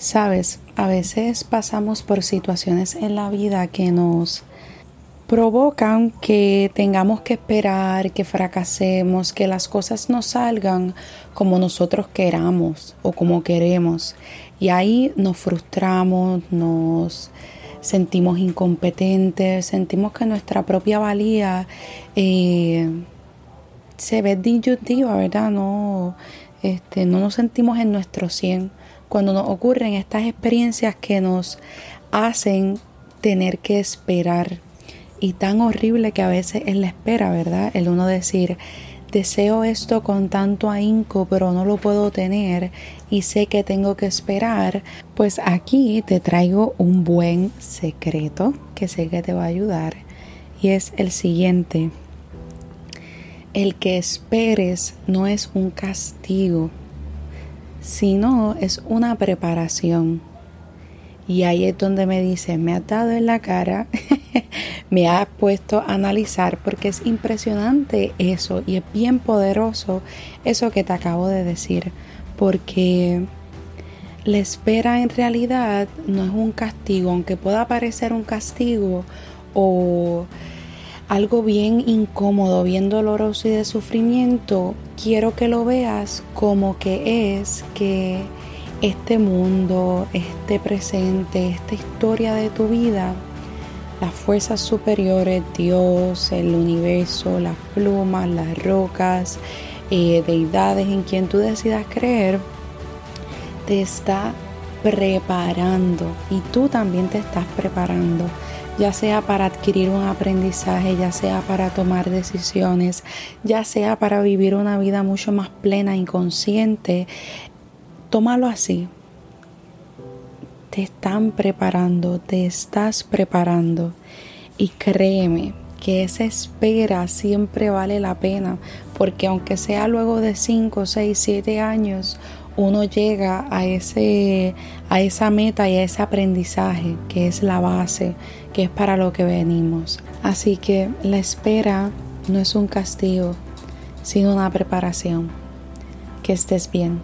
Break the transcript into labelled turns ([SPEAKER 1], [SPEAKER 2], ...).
[SPEAKER 1] Sabes, a veces pasamos por situaciones en la vida que nos provocan que tengamos que esperar, que fracasemos, que las cosas no salgan como nosotros queramos o como queremos. Y ahí nos frustramos, nos sentimos incompetentes, sentimos que nuestra propia valía eh, se ve disyuntiva, ¿verdad? No, este, no nos sentimos en nuestro 100 cuando nos ocurren estas experiencias que nos hacen tener que esperar. Y tan horrible que a veces es la espera, ¿verdad? El uno decir, deseo esto con tanto ahínco, pero no lo puedo tener y sé que tengo que esperar, pues aquí te traigo un buen secreto que sé que te va a ayudar. Y es el siguiente. El que esperes no es un castigo, sino es una preparación. Y ahí es donde me dice, me ha dado en la cara, me ha puesto a analizar, porque es impresionante eso y es bien poderoso eso que te acabo de decir, porque la espera en realidad no es un castigo, aunque pueda parecer un castigo o algo bien incómodo, bien doloroso y de sufrimiento, quiero que lo veas como que es que este mundo, este presente, esta historia de tu vida, las fuerzas superiores, Dios, el universo, las plumas, las rocas, eh, deidades en quien tú decidas creer, te está preparando y tú también te estás preparando ya sea para adquirir un aprendizaje, ya sea para tomar decisiones, ya sea para vivir una vida mucho más plena y consciente, tómalo así. Te están preparando, te estás preparando y créeme que esa espera siempre vale la pena, porque aunque sea luego de 5, 6, 7 años, uno llega a, ese, a esa meta y a ese aprendizaje que es la base, que es para lo que venimos. Así que la espera no es un castigo, sino una preparación. Que estés bien.